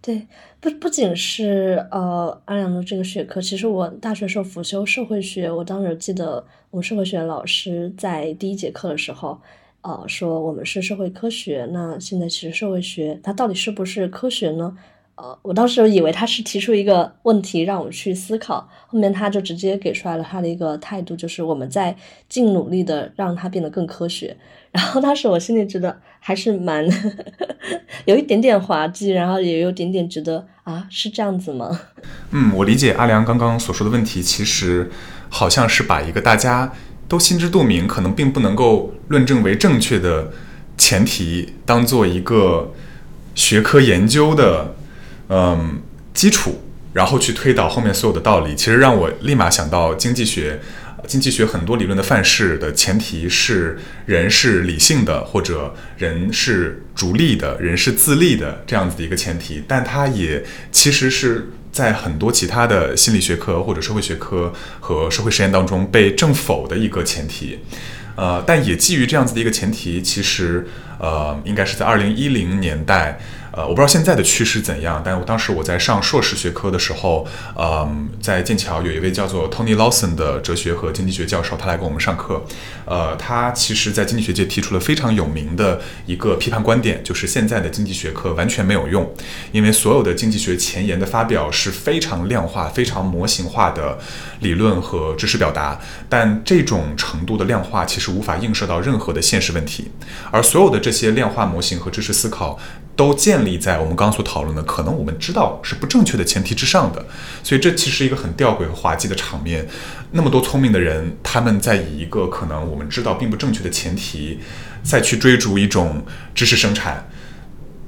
对，不不仅是呃阿良的这个学科，其实我大学时候辅修社会学，我当时记得我们社会学老师在第一节课的时候，呃说我们是社会科学，那现在其实社会学它到底是不是科学呢？呃，我当时以为他是提出一个问题让我们去思考，后面他就直接给出来了他的一个态度，就是我们在尽努力的让它变得更科学。然后当时我心里觉得还是蛮 有一点点滑稽，然后也有点点觉得啊，是这样子吗？嗯，我理解阿良刚刚所说的问题，其实好像是把一个大家都心知肚明，可能并不能够论证为正确的前提，当做一个学科研究的。嗯，基础，然后去推导后面所有的道理，其实让我立马想到经济学。经济学很多理论的范式的前提是人是理性的，或者人是逐利的，人是自利的这样子的一个前提。但它也其实是在很多其他的心理学科或者社会学科和社会实验当中被证否的一个前提。呃，但也基于这样子的一个前提，其实呃，应该是在二零一零年代。呃，我不知道现在的趋势怎样，但我当时我在上硕士学科的时候，嗯，在剑桥有一位叫做 Tony Lawson 的哲学和经济学教授，他来给我们上课。呃，他其实在经济学界提出了非常有名的一个批判观点，就是现在的经济学科完全没有用，因为所有的经济学前沿的发表是非常量化、非常模型化的理论和知识表达，但这种程度的量化其实无法映射到任何的现实问题，而所有的这些量化模型和知识思考。都建立在我们刚所讨论的可能我们知道是不正确的前提之上的，所以这其实一个很吊诡和滑稽的场面。那么多聪明的人，他们在以一个可能我们知道并不正确的前提，再去追逐一种知识生产，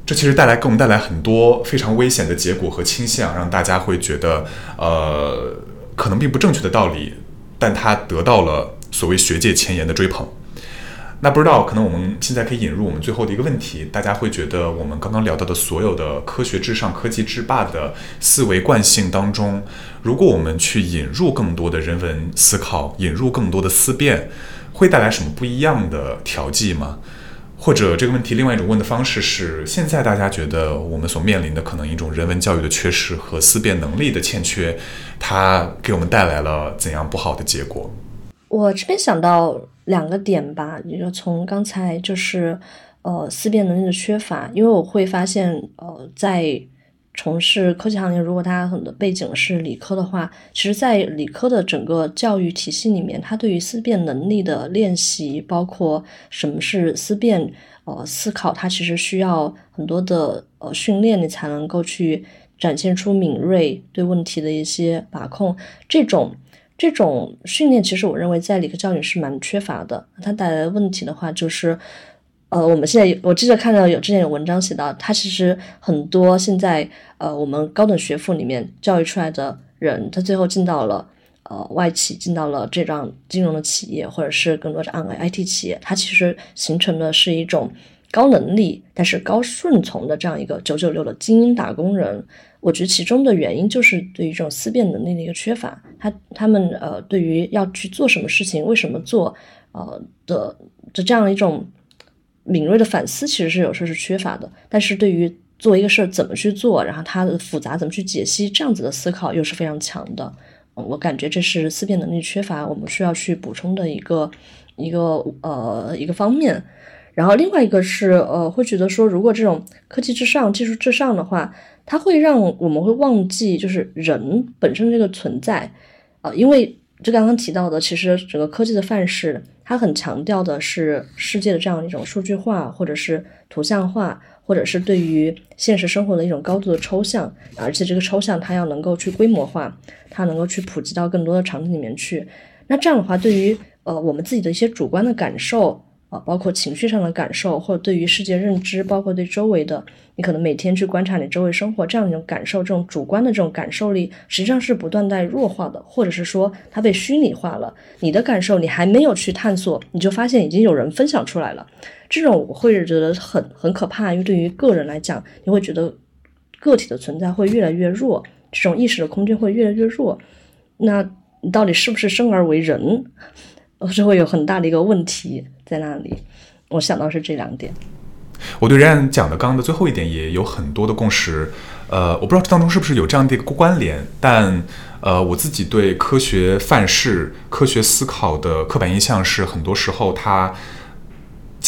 这其实带来给我们带来很多非常危险的结果和倾向，让大家会觉得，呃，可能并不正确的道理，但他得到了所谓学界前沿的追捧。那不知道，可能我们现在可以引入我们最后的一个问题，大家会觉得我们刚刚聊到的所有的科学至上、科技制霸的思维惯性当中，如果我们去引入更多的人文思考，引入更多的思辨，会带来什么不一样的调剂吗？或者这个问题另外一种问的方式是：现在大家觉得我们所面临的可能一种人文教育的缺失和思辨能力的欠缺，它给我们带来了怎样不好的结果？我这边想到。两个点吧，也就从刚才就是，呃，思辨能力的缺乏，因为我会发现，呃，在从事科技行业，如果他很多背景是理科的话，其实，在理科的整个教育体系里面，它对于思辨能力的练习，包括什么是思辨，呃，思考，它其实需要很多的呃训练，你才能够去展现出敏锐对问题的一些把控，这种。这种训练其实我认为在理科教育是蛮缺乏的。它带来的问题的话，就是，呃，我们现在我记得看到有之前有文章写到，它其实很多现在呃我们高等学府里面教育出来的人，他最后进到了呃外企，进到了这样金融的企业，或者是更多是 IT 企业，它其实形成的是一种高能力但是高顺从的这样一个九九六的精英打工人。我觉得其中的原因就是对于这种思辨能力的一个缺乏，他他们呃对于要去做什么事情、为什么做，呃的的这样一种敏锐的反思，其实是有时候是缺乏的。但是对于做一个事儿怎么去做，然后它的复杂怎么去解析，这样子的思考又是非常强的。我感觉这是思辨能力缺乏，我们需要去补充的一个一个呃一个方面。然后另外一个是呃会觉得说，如果这种科技至上、技术至上的话。它会让我们会忘记，就是人本身这个存在，啊，因为就刚刚提到的，其实整个科技的范式，它很强调的是世界的这样一种数据化，或者是图像化，或者是对于现实生活的一种高度的抽象，而且这个抽象它要能够去规模化，它能够去普及到更多的场景里面去。那这样的话，对于呃我们自己的一些主观的感受。啊，包括情绪上的感受，或者对于世界认知，包括对周围的，你可能每天去观察你周围生活这样一种感受，这种主观的这种感受力，实际上是不断在弱化的，或者是说它被虚拟化了。你的感受你还没有去探索，你就发现已经有人分享出来了。这种我会觉得很很可怕，因为对于个人来讲，你会觉得个体的存在会越来越弱，这种意识的空间会越来越弱。那你到底是不是生而为人？我是会有很大的一个问题。在那里，我想到是这两点。我对冉冉讲的刚刚的最后一点也有很多的共识。呃，我不知道这当中是不是有这样的一个关联，但呃，我自己对科学范式、科学思考的刻板印象是，很多时候它。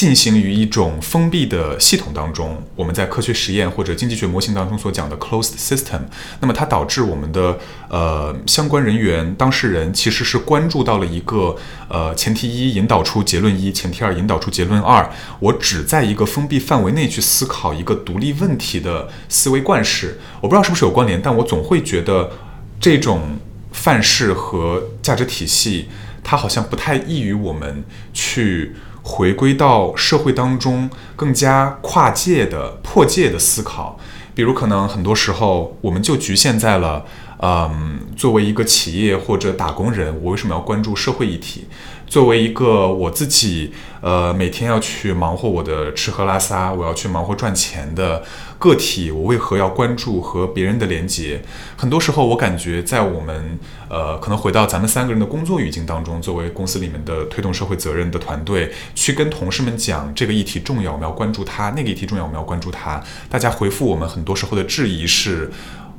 进行于一种封闭的系统当中，我们在科学实验或者经济学模型当中所讲的 closed system，那么它导致我们的呃相关人员、当事人其实是关注到了一个呃前提一引导出结论一，前提二引导出结论二，我只在一个封闭范围内去思考一个独立问题的思维惯式，我不知道是不是有关联，但我总会觉得这种范式和价值体系，它好像不太易于我们去。回归到社会当中更加跨界的破界的思考，比如可能很多时候我们就局限在了，嗯，作为一个企业或者打工人，我为什么要关注社会议题？作为一个我自己，呃，每天要去忙活我的吃喝拉撒，我要去忙活赚钱的个体，我为何要关注和别人的连接？很多时候，我感觉在我们，呃，可能回到咱们三个人的工作语境当中，作为公司里面的推动社会责任的团队，去跟同事们讲这个议题重要，我们要关注它；那个议题重要，我们要关注它。大家回复我们很多时候的质疑是。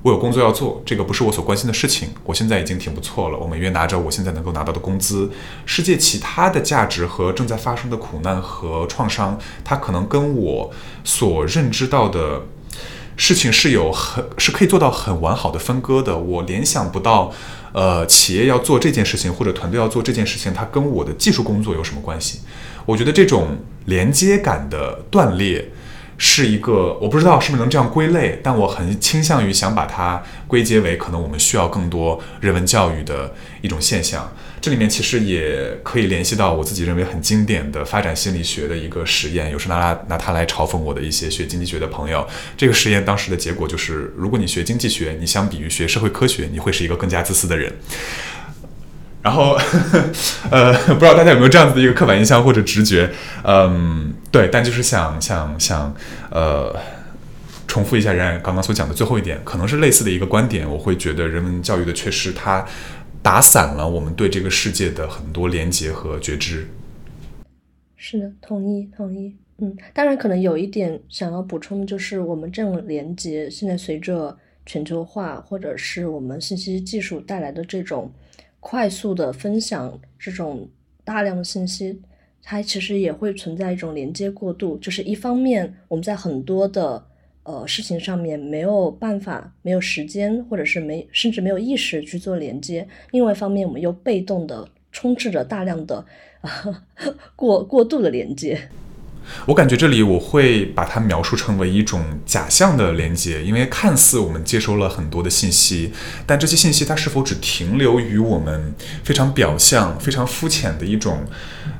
我有工作要做，这个不是我所关心的事情。我现在已经挺不错了，我每月拿着我现在能够拿到的工资。世界其他的价值和正在发生的苦难和创伤，它可能跟我所认知到的事情是有很是可以做到很完好的分割的。我联想不到，呃，企业要做这件事情或者团队要做这件事情，它跟我的技术工作有什么关系？我觉得这种连接感的断裂。是一个，我不知道是不是能这样归类，但我很倾向于想把它归结为可能我们需要更多人文教育的一种现象。这里面其实也可以联系到我自己认为很经典的发展心理学的一个实验，有时拿拿拿它来嘲讽我的一些学经济学的朋友。这个实验当时的结果就是，如果你学经济学，你相比于学社会科学，你会是一个更加自私的人。然后，呃，不知道大家有没有这样子的一个刻板印象或者直觉？嗯，对，但就是想想想，呃，重复一下冉冉刚刚所讲的最后一点，可能是类似的一个观点。我会觉得人文教育的缺失，它打散了我们对这个世界的很多连接和觉知。是的，同意，同意。嗯，当然，可能有一点想要补充的就是，我们这种连接现在随着全球化或者是我们信息技术带来的这种。快速的分享这种大量的信息，它其实也会存在一种连接过度。就是一方面，我们在很多的呃事情上面没有办法、没有时间，或者是没甚至没有意识去做连接；另外一方面，我们又被动的充斥着大量的 过过度的连接。我感觉这里我会把它描述成为一种假象的连接，因为看似我们接收了很多的信息，但这些信息它是否只停留于我们非常表象、非常肤浅的一种。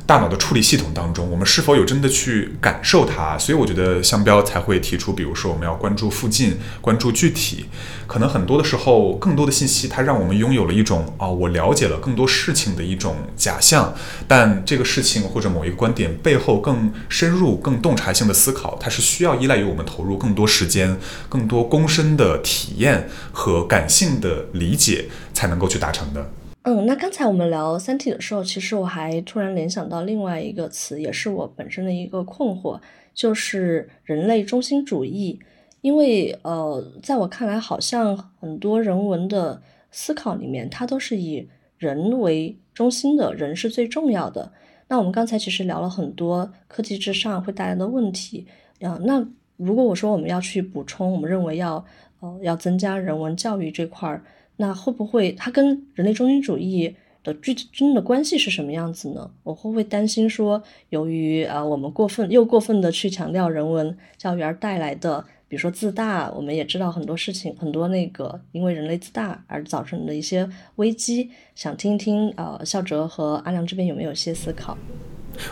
大脑的处理系统当中，我们是否有真的去感受它？所以我觉得香标才会提出，比如说我们要关注附近，关注具体。可能很多的时候，更多的信息它让我们拥有了一种啊，我了解了更多事情的一种假象。但这个事情或者某一个观点背后更深入、更洞察性的思考，它是需要依赖于我们投入更多时间、更多躬身的体验和感性的理解才能够去达成的。嗯，那刚才我们聊《三体》的时候，其实我还突然联想到另外一个词，也是我本身的一个困惑，就是人类中心主义。因为呃，在我看来，好像很多人文的思考里面，它都是以人为中心的，人是最重要的。那我们刚才其实聊了很多科技至上会带来的问题啊。那如果我说我们要去补充，我们认为要呃要增加人文教育这块儿。那会不会它跟人类中心主义的具体真的关系是什么样子呢？我会不会担心说，由于啊我们过分又过分的去强调人文教育而带来的，比如说自大，我们也知道很多事情，很多那个因为人类自大而造成的一些危机，想听听呃孝哲和阿良这边有没有一些思考？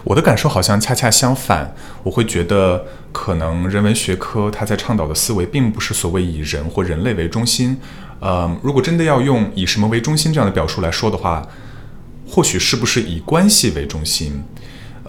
我的感受好像恰恰相反，我会觉得可能人文学科它在倡导的思维并不是所谓以人或人类为中心。呃，如果真的要用以什么为中心这样的表述来说的话，或许是不是以关系为中心？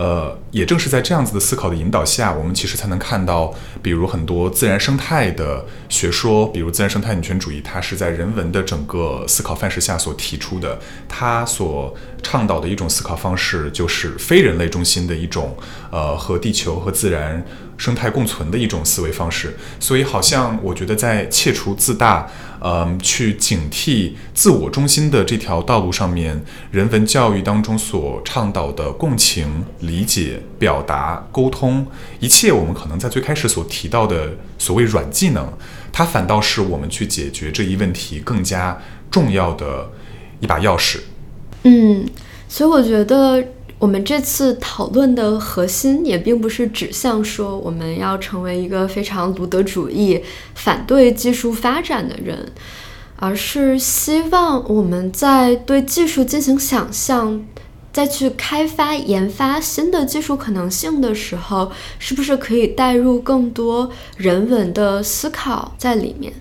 呃，也正是在这样子的思考的引导下，我们其实才能看到，比如很多自然生态的学说，比如自然生态女权主义，它是在人文的整个思考范式下所提出的，它所倡导的一种思考方式，就是非人类中心的一种，呃，和地球和自然。生态共存的一种思维方式。所以，好像我觉得在切除自大，嗯，去警惕自我中心的这条道路上面，人文教育当中所倡导的共情、理解、表达、沟通，一切我们可能在最开始所提到的所谓软技能，它反倒是我们去解决这一问题更加重要的一把钥匙。嗯，所以我觉得。我们这次讨论的核心也并不是指向说我们要成为一个非常卢德主义、反对技术发展的人，而是希望我们在对技术进行想象、再去开发、研发新的技术可能性的时候，是不是可以带入更多人文的思考在里面？